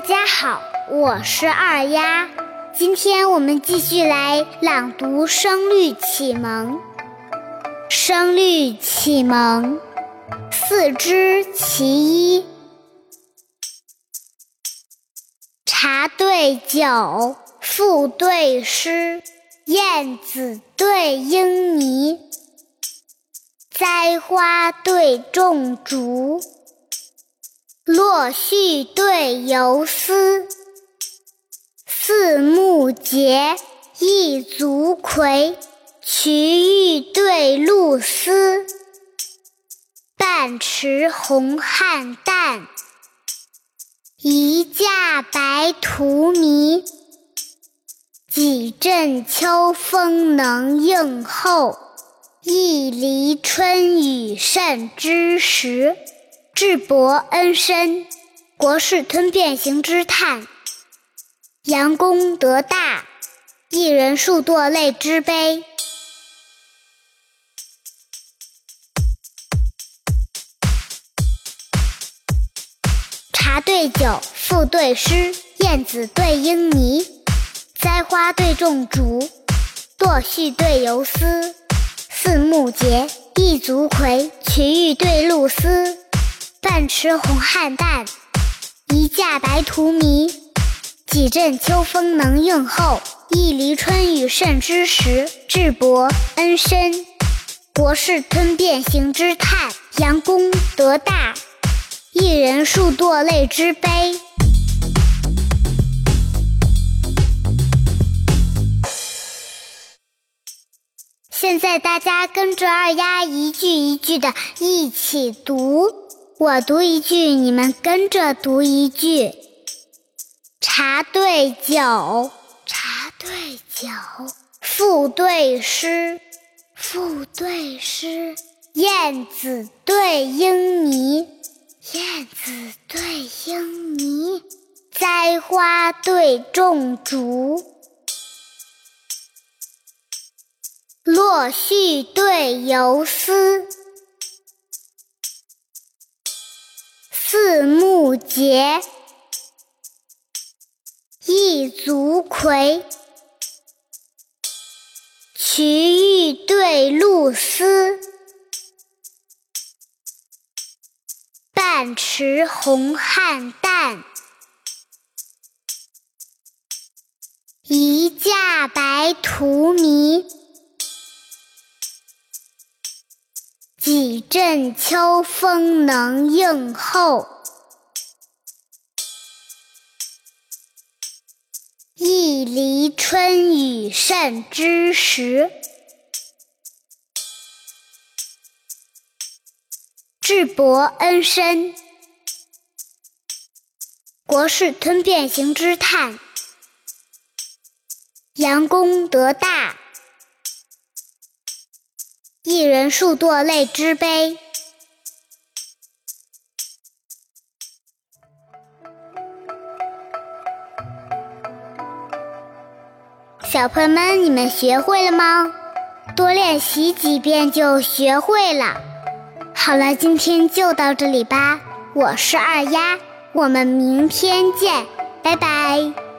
大家好，我是二丫。今天我们继续来朗读《声律启蒙》。《声律启蒙》四之其一：茶对酒，赋对诗，燕子对莺啼，栽花对种竹。落絮对游丝，四目结，一足葵，瞿玉对露丝，半池红菡萏，一架白荼蘼，几阵秋风能应候，一犁春雨甚之时。智伯恩深，国士吞变形之叹；杨公德大，一人数堕泪之悲。茶对酒，赋对诗，燕子对莺啼，栽花对种竹，洛絮对游丝，四目结，一足葵，瞿玉对露丝。半池红菡萏，一架白荼蘼，几阵秋风能应候，一犁春雨甚之时。智伯恩深，国士吞变形之叹；杨公德大，一人数堕泪之悲。现在大家跟着二丫一句一句的一起读。我读一句，你们跟着读一句。茶对酒，茶对酒；赋对诗，赋对诗；燕子对莺泥，燕子对莺泥；栽花对种竹，落絮对游丝。四目结，一足葵，瞿玉对露丝，半池红菡萏，一架白荼蘼。阵秋风能应候，一犁春雨甚之时。智伯恩深，国士吞变形之叹；杨公德大。一人数堕泪之悲。小朋友们，你们学会了吗？多练习几遍就学会了。好了，今天就到这里吧。我是二丫，我们明天见，拜拜。